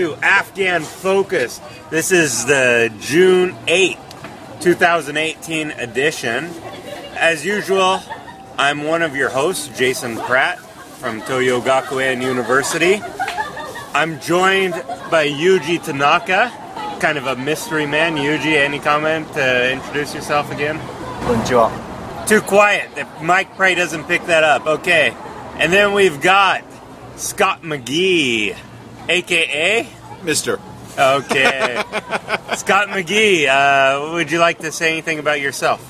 to Afghan Focus. This is the June 8, 2018 edition. As usual, I'm one of your hosts, Jason Pratt from Toyo Gakuen University. I'm joined by Yuji Tanaka, kind of a mystery man. Yuji, any comment to introduce yourself again? Konnichiwa. Too quiet. The Mike probably doesn't pick that up. Okay. And then we've got Scott McGee. aka Mister. Okay. Scott McGee, uh, would you like to say anything about yourself?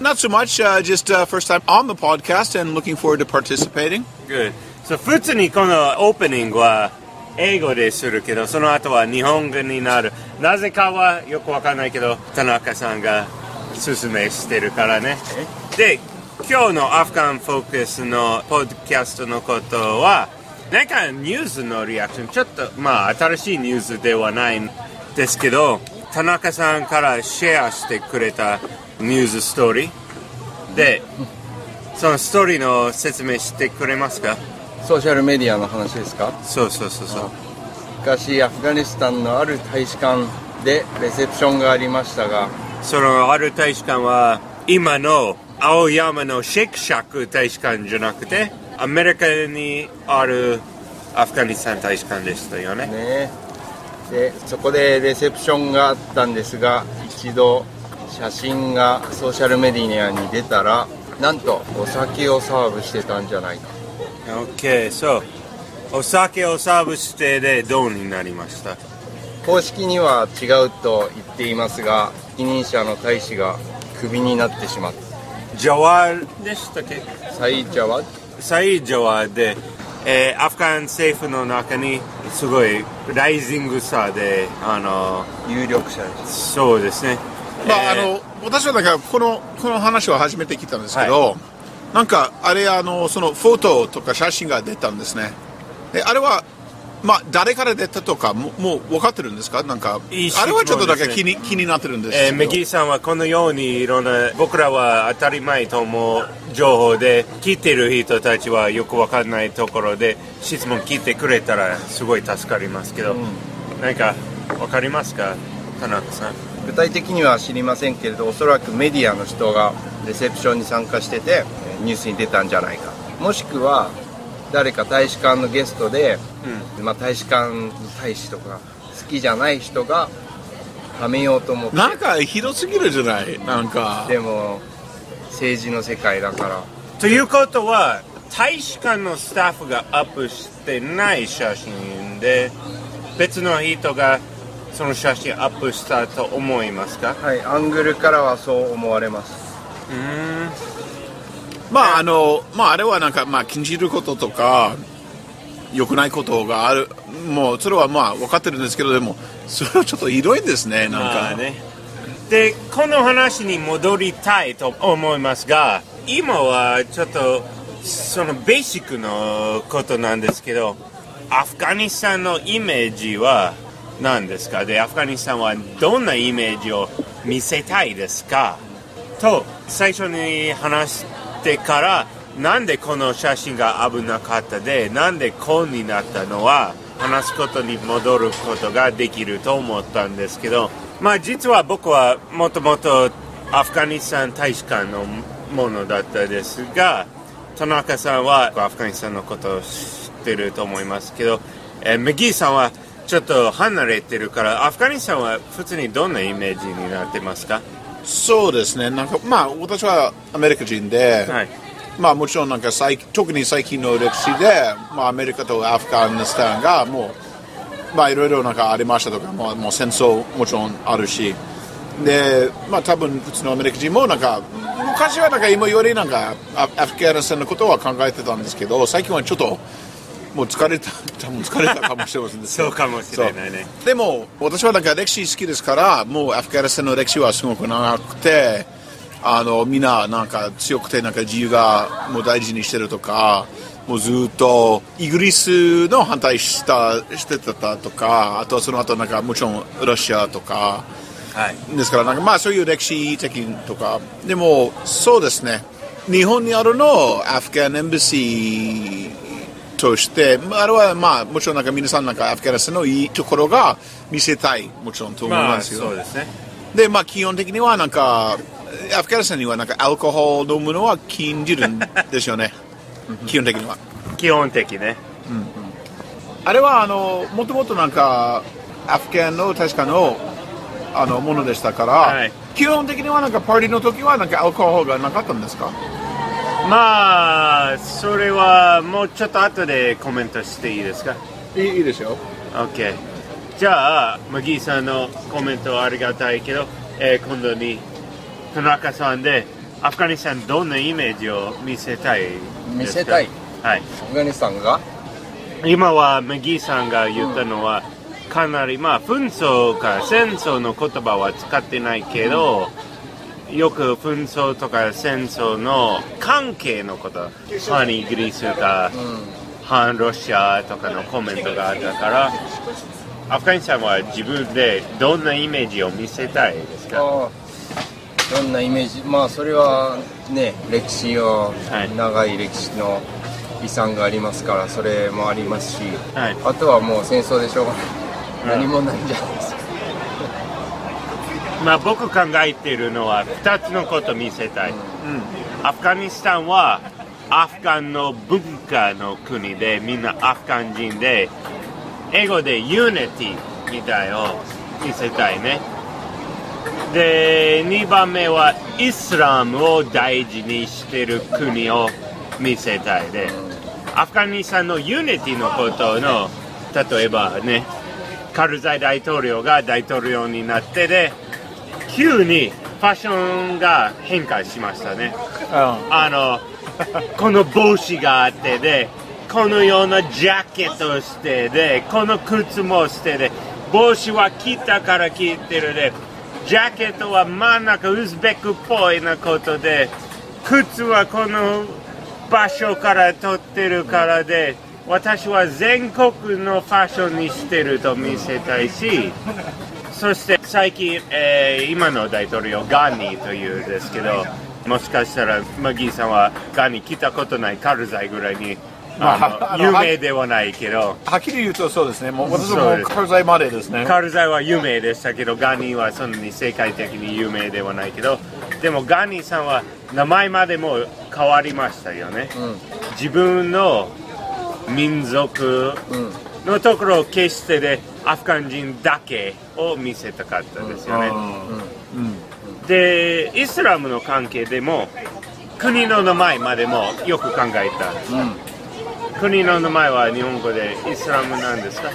Not so much. Uh, just uh, first time on the podcast and looking forward to participating. Good. So 普通にこのオープニングは英語でするけど、その後は日本語になる。なぜかはよくわかんないけど、田中さんが勧めしてるからね。で、今日のアフガンフォーカスのポッドキャストのことは、 なんかニュースのリアクション、ちょっとまあ新しいニュースではないんですけど、田中さんからシェアしてくれたニュースストーリー。で、そのストーリーの説明してくれますか？ソーシャルメディアの話ですか？そうそうそうそう。昔アフガニスタンのある大使館でレセプションがありましたが。そのある大使館は今の青山のシェイクシャック大使館じゃなくてアメリカにあるアフガニスタン大使館でしたよね。ね。でそこでレセプションがあったんですが一度写真がソーシャルメディアに出たらなんとお酒をサーブしてたんじゃないか。OK、そう。お酒をサーブしてでどうになりました？公式には違うと言っていますが責任者の大使がクビになってしまった。ジャワールでしたっけ？サイジャワ？サイジャワーで、えーアフガン政府の中にすごいライジングさで、あの、有力者ですそうですね。まあ、えーあの私はなんかこのこの話は初めて聞いたんですけど、なんかあれあのそのフォトとか写真が出たんですね。であれはまあ誰から出たとかももう分かってるんですか？なんかいいあれはちょっとだけ気に気になってるんですえー、けど。メギーさんはこのようにいろんな僕らは当たり前と思う情報で聞いてる人たちはよくわかんないところで質問聞いてくれたらすごい助かりますけど、なん。かわかりますか？田中さん。具体的には知りませんけれどおそらくメディアの人がレセプションに参加しててえーニュースに出たんじゃないか。もしくは誰か大使館のゲストで、まあ、大使館の大使とか好きじゃない人がはめようと思って。なんかひどすぎるじゃない？なんか。でも政治の世界だから。ということは大使館のスタッフがアップしてない写真で別の人がその写真アップしたと思いますか？はいアングルからはそう思われますまああのまああれはなんかまあ禁じることとか良くないことがある。もうそれはまあ分かってるんですけどでもそれはちょっとひどいですねなんか、まあね、でこの話に戻りたいと思いますが今はちょっとそのベーシックのことなんですけどアフガニスタンのイメージは何ですか？でアフガニスタンはどんなイメージを見せたいですか？と最初に話てからなんでこの写真が危なかったでなんでこうになったのは話すことに戻ることができると思ったんですけどまあ実は僕はもともとアフガニスタン大使館のものだったですが田中さんはアフガニスタンのことを知ってると思いますけど、えーメギーさんはちょっと離れてるからアフガニスタンは普通にどんなイメージになってますか？そうですね。なんかまあ私はアメリカ人で、はい。まあもちろんなんか最特に最近の歴史で、まあ、アメリカとアフガニスタンがもうまあいろいろなんかありましたとかもうもう戦争もちろんあるし。でまあ多分普通のアメリカ人もなんか昔はなんか今よりなんかアアフガニスタンのことは考えてたんですけど最近はちょっともう疲れた多分疲れたかもしれません そうかもしれないね。でも私はなんか歴史好きですからもうアフガニスタンの歴史はすごく長くてあのみんななんか強くてなんか自由がもう大事にしてるとかもうずっとイギリスの反対したしてたとかあとその後なんかもちろんロシアとか。はい。ですからなんかまあそういう歴史的とか。でもそうですね。日本にあるのアフガンエンバシーとして、まああれはまあもちろんなんか皆さんなんかアフガニスタンのいいところが見せたいもちろんと思いまあますよ。そうですねで、まあ基本的にはなんか、アフガニスタンにはなんかアルコール飲むのは禁じるんですよね。基本的には。基本的ねあれはあの、もともとなんか、アフガンの確かのあのものでしたから、はい基本的にはなんかパーティーの時はなんかアルコールがなかったんですか？まあそれはもうちょっと後でコメントしていいですか？いいいいですよ。OK じゃあマギーさんのコメントはありがたいけど、えー今度に田中さんでアフガニスタンどんなイメージを見せたいですか？見せたい？はい。アフガニスタンが？今はマギーさんが言ったのは、かなりまあ紛争か戦争の言葉は使ってないけど、よく紛争とか戦争の関係のこと反イギリスか、反ロシアとかのコメントがあったからアフガニスタンは自分でどんなイメージを見せたいですか？どんなイメージ？まあそれはね歴史を、はい。長い歴史の遺産がありますからそれもありますし、はい。あとはもう戦争でしょうがない、うん。何もないんじゃないですかまあ僕考えているのは2つのことを見せたい、アフガニスタンはアフガンの文化の国でみんなアフガン人で英語で Unity みたいを見せたいね。で2番目はイスラムを大事にしている国を見せたいでアフガニスタンの Unity のことの例えばねカルザイ大統領が大統領になってで急にファッションが変化しましたね。あの この帽子があってでこのようなジャケットをしてでこの靴もしてで帽子は切ったから切ってるでジャケットは真ん中ウズベクっぽいなことで靴はこの場所から取ってるからで私は全国のファッションにしてると見せたいしそして最近、えー今の大統領ガーニーというですけどもしかしたらマギーさんはガーニー来たことないカルザイぐらいにまあ有名ではないけど。はっきり言うとそうですね。もう私もカルザイまでですね。カルザイは有名でしたけどガーニーはそんなに世界的に有名ではないけどでもガーニーさんは名前までも変わりましたよね、自分の民族のところを決してでアフガン人だけを見せたかったですよね、でイスラムの関係でも国の名前までもよく考えた、国の名前は日本語でイスラムなんですか？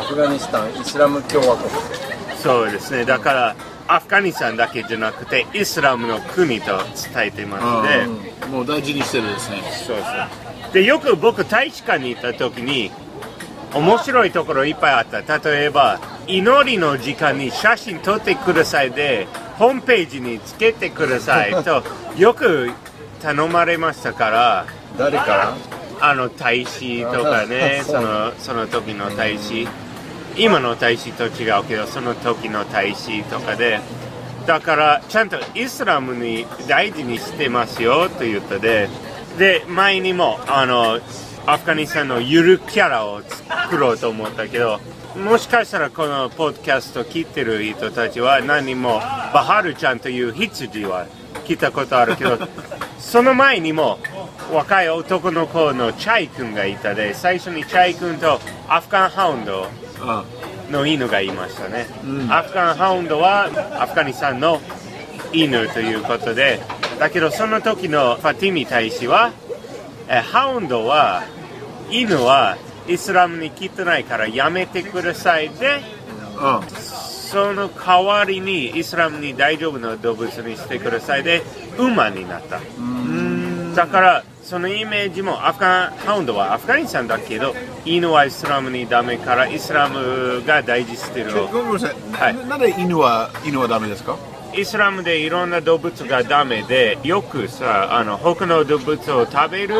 アフガニスタンイスラム共和国。そうですね。だからアフガニスタンだけじゃなくてイスラムの国と伝えてますので、うん。もう大事にしてるですね。そうそう。でよく僕大使館に行った時に面白いところいっぱいあった。例えば祈りの時間に写真撮ってくださいでホームページにつけてくださいと よく頼まれましたから誰から？あの大使とかねそのその時の大使。今の大使と違うけどその時の大使とかでだからちゃんとイスラムに大事にしてますよと言ったでで前にもあのアフガニスタンのゆるキャラを作ろうと思ったけどもしかしたらこのポッドキャストを聞いてる人たちは何もバハルちゃんという羊は聞いたことあるけどその前にも若い男の子のチャイ君がいたで最初にチャイ君とアフガンハウンド。の犬がいましたね、アフガンハウンドはアフガニスタンの犬ということで。だけどその時のファティミ大使はハウンドは犬はイスラムに来てないからやめてくださいでその代わりにイスラムに大丈夫な動物にしてくださいで馬になった。だからそのイメージもアフガンハウンドはアフガニスタンだけど犬はイスラムにダメからイスラムが大事してるごめんなさい。はい。ななんで犬は犬はダメですか？イスラムでいろんな動物がダメでよくさあの他の動物を食べる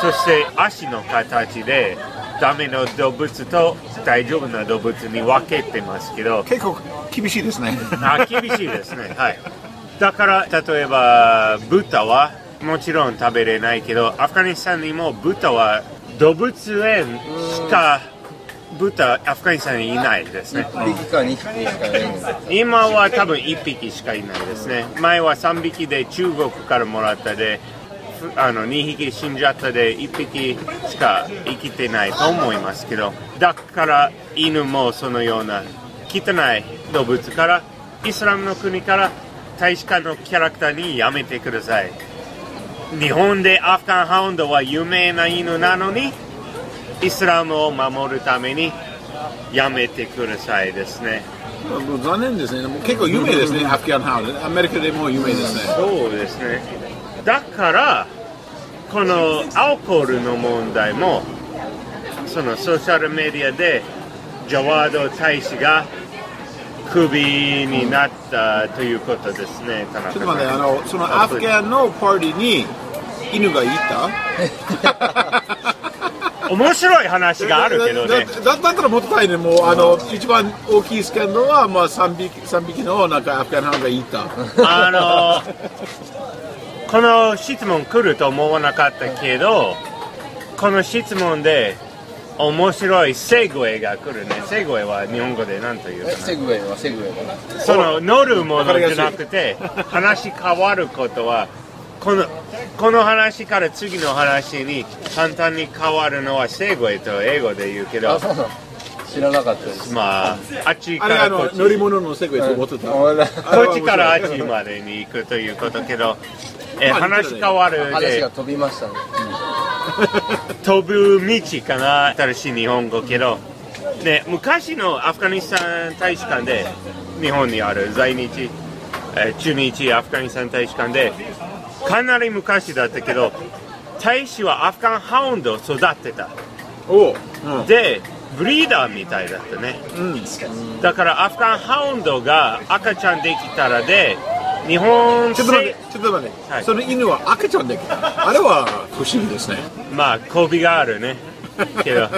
そして足の形でダメの動物と大丈夫な動物に分けてますけど。結構厳しいですね。あ厳しいですね。はい。だから例えば豚はもちろん食べれないけどアフガニスタンにも豚は動物園しか豚アフガニスタンにいないですね。1匹か2匹しかいない。んだ今は多分1匹しかいないですね。前は3匹で中国からもらったでふあの2匹死んじゃったで1匹しか生きてないと思いますけどだから犬もそのような汚い動物からイスラムの国から大使館のキャラクターにやめてください日本でアフガンハウンドは有名な犬なのにイスラムを守るためにやめてくださいですね残念ですね。結構有名ですね、アフガンハウンド。アメリカでも有名ですね。そうですねだからこのアルコールの問題もそのソーシャルメディアでジャワード大使がクビになったということですね、田中ちょっと待って、あの、そのアフガンのパーティーに犬がいた？面白い話があるけどね。だだだったらもっと大変ね、もうあの一番大きいスキャンダルは、まあ、3, 匹三匹のなんかアフガンハウンドがいた。あのこの質問来ると思わなかったけどこの質問で面白いセグウェイが来るね。セグウェイは日本語で何というかセグウェイはセグウェイかな。その乗るものじゃなくて話変わることはこのこの話から次の話に簡単に変わるのはセグウェイと英語で言うけど知らなかったです。まああっちかあれあのらこっち乗り物のセグウェイと思ってた。こっちからあっちまでに行くということけどえまあ話変わるで話が飛びましたね。飛ぶ道かな新しい日本語けど、ね、昔のアフガニスタン大使館で日本にある在日、えー駐日アフガニスタン大使館でかなり昔だったけど大使はアフガンハウンドを育てた。おう、うん。でブリーダーみたいだったね。うん、だからアフガンハウンドが赤ちゃんできたらで日本ちょっと待って、ちょっと待って、はいその犬は赤ちゃんできた。あれは不思議ですね。まあ媚びがあるね けど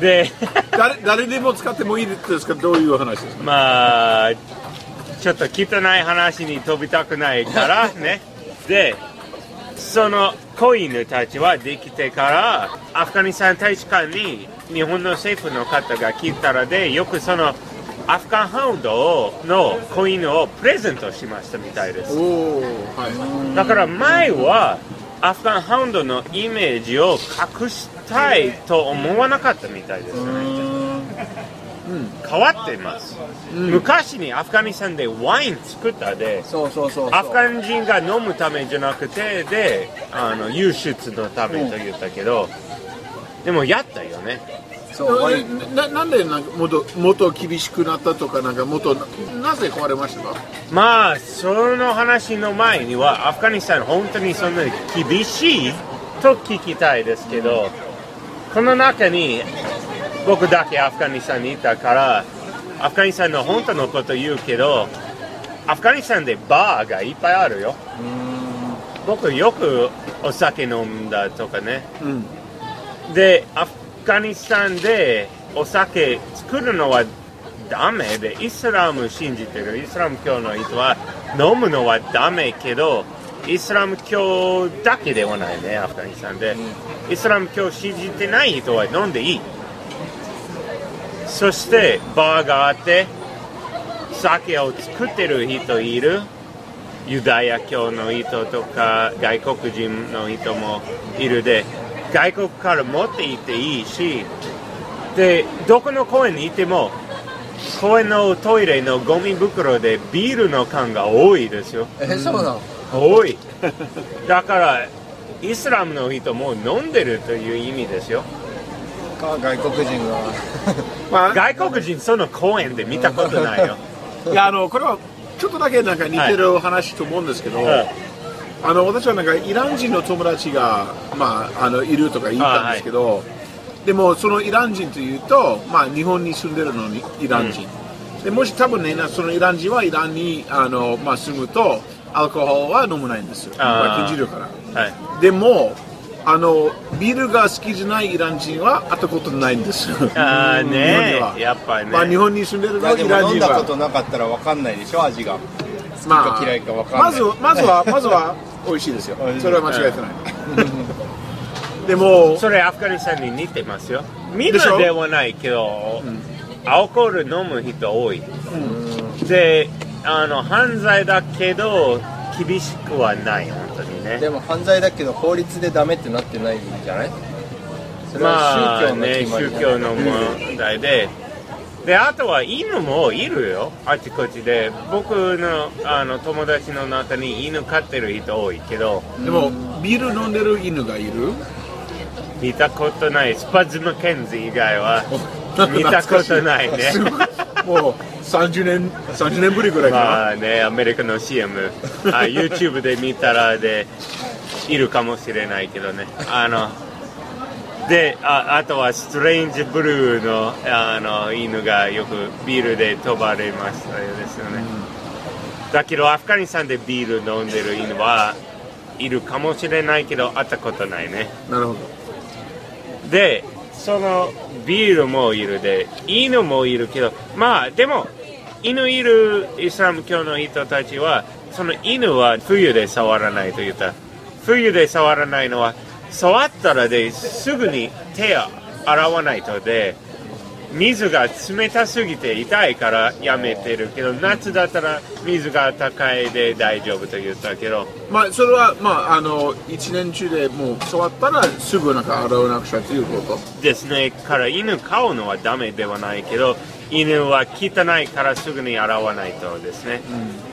で 誰誰でも使ってもいいですか、どういう話ですか？まあちょっと汚い話に飛びたくないから ねでその子犬たちはできてからアフガニスタン大使館に日本の政府の方が来たらでよくそのアフガンハウンドの子犬をプレゼントしましたみたいです。はい。だから前はアフガンハウンドのイメージを隠したいと思わなかったみたいです。変わっています、昔にアフガニスタンでワイン作ったでそうそうそうそう。アフガン人が飲むためじゃなくてであの輸出のためと言ったけど、でもやったよねそうななんでなんかもっともっと厳しくなったとか、なんかもっとなぜ壊れましたか？まあその話の前にはアフガニスタン本当にそんなに厳しいと聞きたいですけどこの中に僕だけアフガニスタンにいたからアフガニスタンの本当のこと言うけどアフガニスタンでバーがいっぱいあるよ。僕よくお酒飲んだとかね。うん。でアフガニスタンでお酒作るのはダメでイスラム信じてる。イスラム教の人は飲むのはダメけどイスラム教だけではないねアフガニスタンで、イスラム教信じてない人は飲んでいい。そしてバーがあって酒を作ってる人いる。ユダヤ教の人とか外国人の人もいるで外国から持って行っていいしでどこの公園にいても公園のトイレのゴミ袋でビールの缶が多いですよ。えそうなの？多い。だからイスラムの人も飲んでるという意味ですよ。か外国人が。まあ、外国人その公園で見たことないよ。いやあのこれはちょっとだけなんか似てる話と思うんですけど、うんあの私はなんかイラン人の友達が、まあ、あのいるとか言ったんですけど、でもそのイラン人というと、まあ、日本に住んでるのにイラン人、でもし多分ねなそのイラン人はイランにあの、まあ、住むとアルコールは飲むないんですよ、禁じるから。はい。でもあのビールが好きじゃないイラン人は会ったことないんですよ。あーね日本には。やっぱりね。まあ、日本に住んでるのイラン人は。飲んだことなかったら分かんないでしょ味が。好きまか嫌いか分かんない。まずまずはまずは美味しいですよ。それは間違えてない。でもそれアフガニスタンに似てますよ。みんなではないけど、アルコール飲む人多い、であの犯罪だけど厳しくはない本当にね。でも犯罪だけど法律でダメってなってないんじゃない？それまは宗教のあね宗教の問題で、であとは犬もいるよ。あちこちで。僕のあの友達の中に犬飼ってる人多いけど。でもビール飲んでる犬がいる？見たことない。スパッズ・マッケンジー以外は見たことないね。もう30年30年ぶりぐらいかな、まあねアメリカの CM あ YouTube で見たらでいるかもしれないけどね。あのでああとはストレンジブルーのあの犬がよくビールで飛ばれましたよですよね、だけどアフガニスタンでビール飲んでる犬はいるかもしれないけど会ったことないね。なるほど。でそのビールもいるで犬もいるけどまあでも犬いるイスラム教の人たちはその犬は冬で触らないと言った。冬で触らないのは触ったらですぐに手を洗わないとで水が冷たすぎて痛いからやめてるけど夏だったら水が高いで大丈夫と言ったけどまあそれはまああの一年中でもう触ったらすぐなんか洗わなくちゃということ？ですね。から犬飼うのはダメではないけど犬は汚いからすぐに洗わないとですね、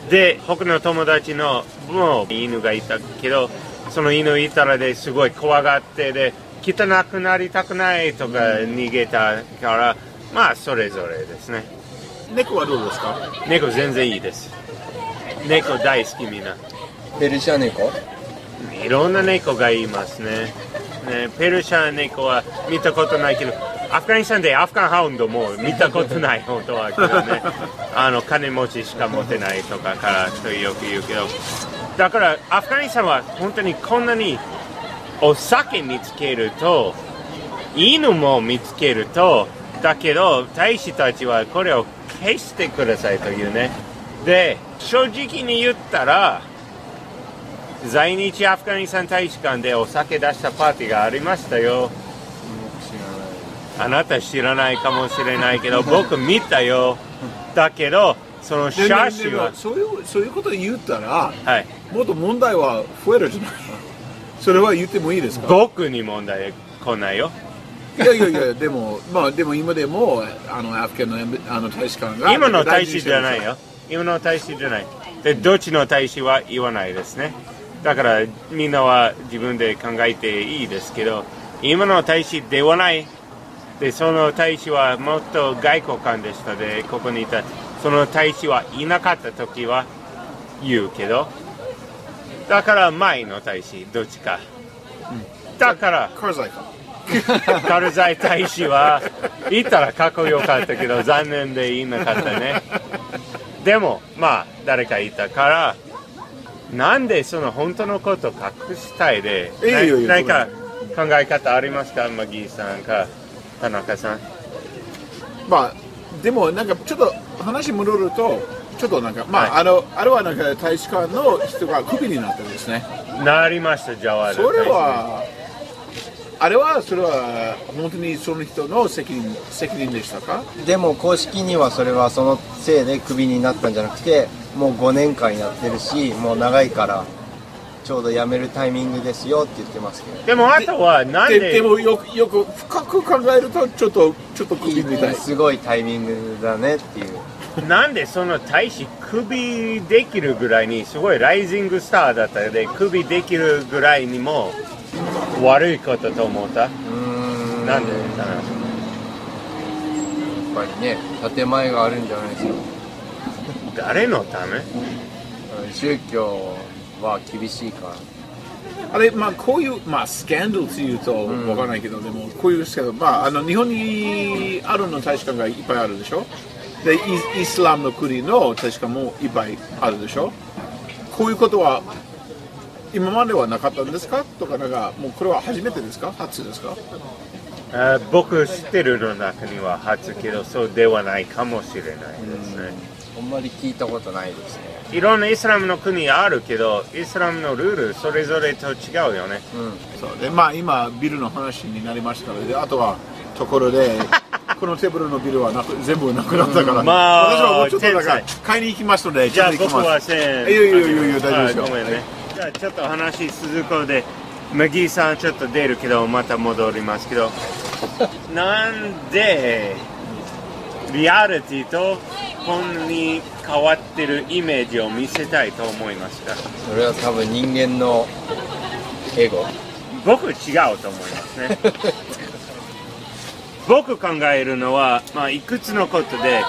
で僕の友達のもう犬がいたけどその犬いたらですごい怖がってで汚くなりたくないとか逃げたから、まあそれぞれですね。猫はどうですか？猫全然いいです。猫大好きみんな。ペルシャ猫？いろんな猫がいますね。ねペルシャ猫は見たことないけどアフガニスタンでアフガンハウンドも見たことない本当はけどね。あの金持ちしか持てないとかからとよく言うけどだからアフガニスタンは本当にこんなにお酒見つけると犬も見つけるとだけど大使たちはこれを消してくださいというね。で正直に言ったら在日アフガニスタン大使館でお酒出したパーティーがありましたよ。あなた知らないかもしれないけど僕見たよ。だけどその写でで真はもそういうそういうこと言ったらはい。もっと問題は増えるじゃないそれは言ってもいいですか？僕に問題来ないよ。いやいやいやでもまあでも今でもあのアフガンのあの大使館が今の大使じゃないよ。今の大使じゃない。でどっちの大使は言わないですね。だからみんなは自分で考えていいですけど今の大使ではない。でその大使はもっと外交官でした。でここにいたその大使はいなかった時は言うけどだから前の大使どっちか、だからカーザイかカルザイ大使はいたらかっこよかったけど残念でいなかったね。でもまあ誰かいたからなんでその本当のことを隠したいで何か考え方ありますか？マギーさんか田中さん。まあでもなんかちょっと話戻るとちょっとなんかまあ、はい。あのあれはなんか大使館の人がクビになったんですね。なりましたジャワール。それはあれはそれは本当にその人の責任責任でしたか？でも公式にはそれはそのせいでクビになったんじゃなくてもう5年間やってるしもう長いからちょうど辞めるタイミングですよって言ってますけど。でもあとはなんでででもよくよく深く考えるとちょっとちょっとクビみたいすごいタイミングだねっていう。なんでその大使クビできるぐらいにすごいライジングスターだったのでクビできるぐらいにも悪いことと思った？うーん。なんでかな？やっぱりね建前があるんじゃないですか。誰のため？宗教は厳しいか。らあれまあこういうまあスキャンダルというとわからないけど、でもこういうスキャンダルまああの日本にあるの大使館がいっぱいあるでしょ？でイイスラムの国の大使館もいっぱいあるでしょ？こういうことは今まではなかったんですか？とかなんかもうこれは初めてですか？初ですか？あ僕知ってるの中には初けどそうではないかもしれないですね、あんまり聞いたことないですねいろんなイスラムの国あるけどイスラムのルールそれぞれと違うよね。うんそう。でまあ今ビルの話になりましたのであとはところで このテーブルのビルはなく全部なくなったから、まあ私はもうちょっとだから買いに行きますのでじゃあ僕は1000円いやいやいやいや大丈夫ですよ。あごめんね。じゃあちょっと話続こうでマギーさんちょっと出るけどまた戻りますけど。なんでリアリティと本に変わってるイメージを見せたいと思いますかそれは多分人間のエゴ。僕違うと思いますね。僕考えるのは、まあ、いくつのことで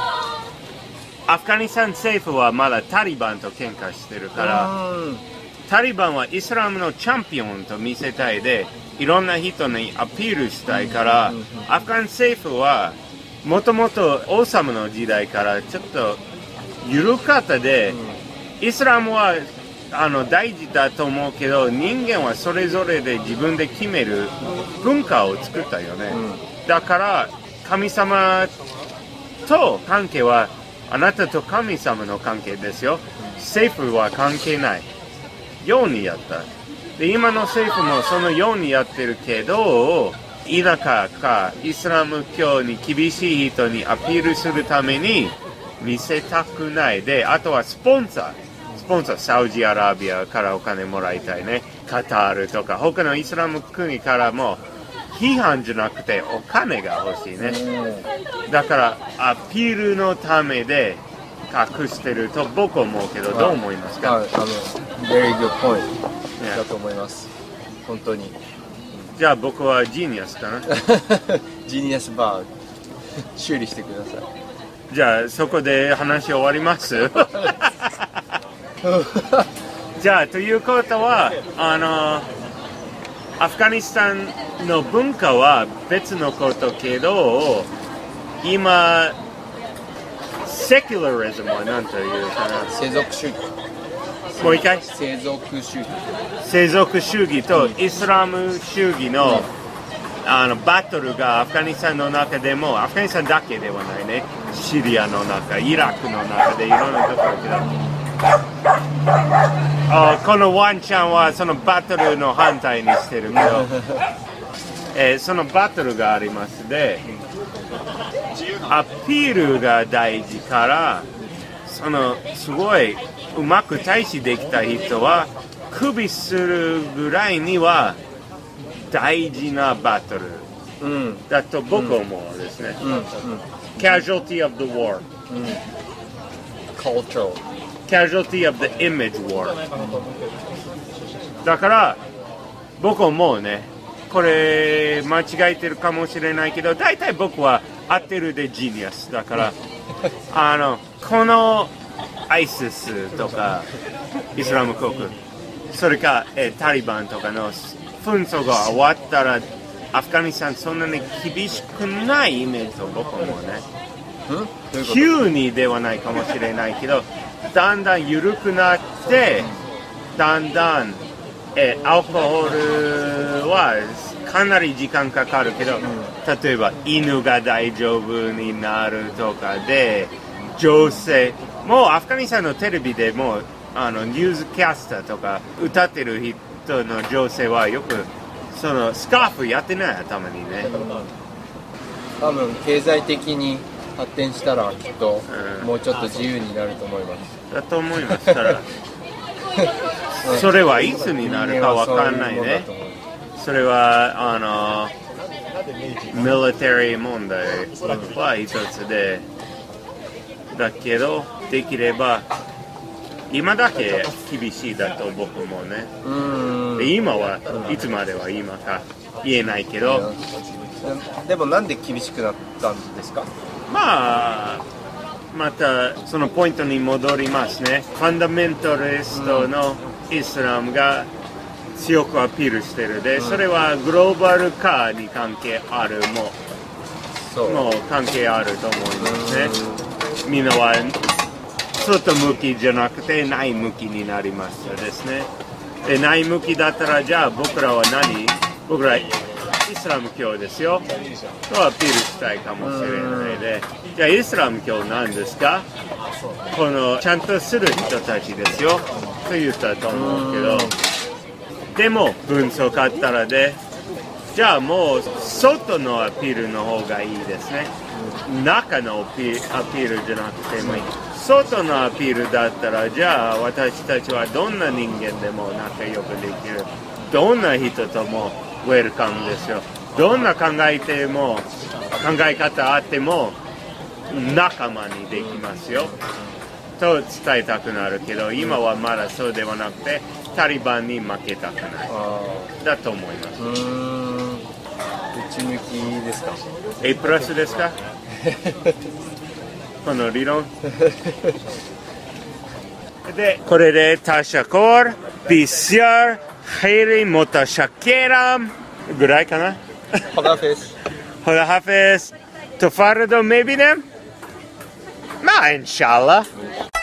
アフガニスタン政府はまだタリバンと喧嘩してるからうん。タリバンはイスラムのチャンピオンと見せたいでいろんな人にアピールしたいからアフガン政府はもともと王様の時代からちょっと緩かったで、イスラムはあの大事だと思うけど人間はそれぞれで自分で決める文化を作ったよね、だから神様と関係はあなたと神様の関係ですよ。政府は関係ない。ようにやった。で今の政府もそのようにやってるけど田舎かイスラム教に厳しい人にアピールするために見せたくない。であとはスポンサー。スポンサーサウジアラビアからお金もらいたいね。カタールとか。他のイスラム国からも批判じゃなくてお金が欲しいね。だからアピールのためで隠してると僕は思うけどどう思いますか？はい。あの very good point ね。だと思います。本当にじゃあ僕はジーニアスかな。ジーニアスバーグ。修理してください。じゃあそこで話終わります？じゃあということはあのアフガニスタンの文化は別のことけど今セキュラリズムは何というかな？世俗主義もう一回。世俗主義世俗主義とイスラム主義のあのバトルがアフガニスタンの中でもアフガニスタンだけではないね。シリアの中イラクの中でいろんなところで。あこのワンちゃんはそのバトルの反対にしてるけど、えーそのバトルがありますでアピールが大事からそのすごいうまく対峙できた人は首するぐらいには大事なバトルうんだと僕は思うんですね。Casualty of the war. cultural Casualty of the image war. だから僕は思うね。これ間違えてるかもしれないけど大体僕は合ってるでジーニアスだからあのこの ISIS とかイスラム国。それか、えータリバンとかの紛争が終わったらアフガニスタンそんなに厳しくないイメージと僕は思うね。急にではないかもしれないけどだんだん緩くなってだんだん、えーアルコールはかなり時間かかるけど、例えば犬が大丈夫になるとかで女性もうアフガニスタンのテレビでもうあのニュースキャスターとか歌ってる人の女性はよくそのスカーフやってない頭にね。多分経済的に発展したらきっとうん。もうちょっと自由になると思います。だと思いますから。それはいつになるかわかんないね。それはあのミリタリー問題は一つでだけどできれば今だけ厳しいだと僕もね。で今はいつまでは今か言えないけど。でもなんで厳しくなったんですか？まあまたそのポイントに戻りますね。ファンダメンタリストのイスラムが強くアピールしてるで、それはグローバル化に関係あるももう関係あると思いますねみんなは外向きじゃなくて内向きになりますですね。で内向きだったらじゃあ僕らは何？僕らイスラム教ですよ。とアピールしたいかもしれないで。じゃあイスラム教なんですか？このちゃんとする人たちですよ。と言ったと思うけど。でも分数買ったらで。じゃあもう外のアピールの方がいいですね。中のアピールじゃなくてもいい。外のアピールだったらじゃあ私たちはどんな人間でも仲良くできる。どんな人ともウェルカムですよ。どんな考えても考え方あっても仲間にできますよ。と伝えたくなるけど今はまだそうではなくてタリバンに負けたくない。あだと思いますち向きですか A プラスですかこの理論でこれでタシャコールビシャーヘリモタシャケラムぐらいかなホラフェスホラハフェストファルドメビネまあインシャーラ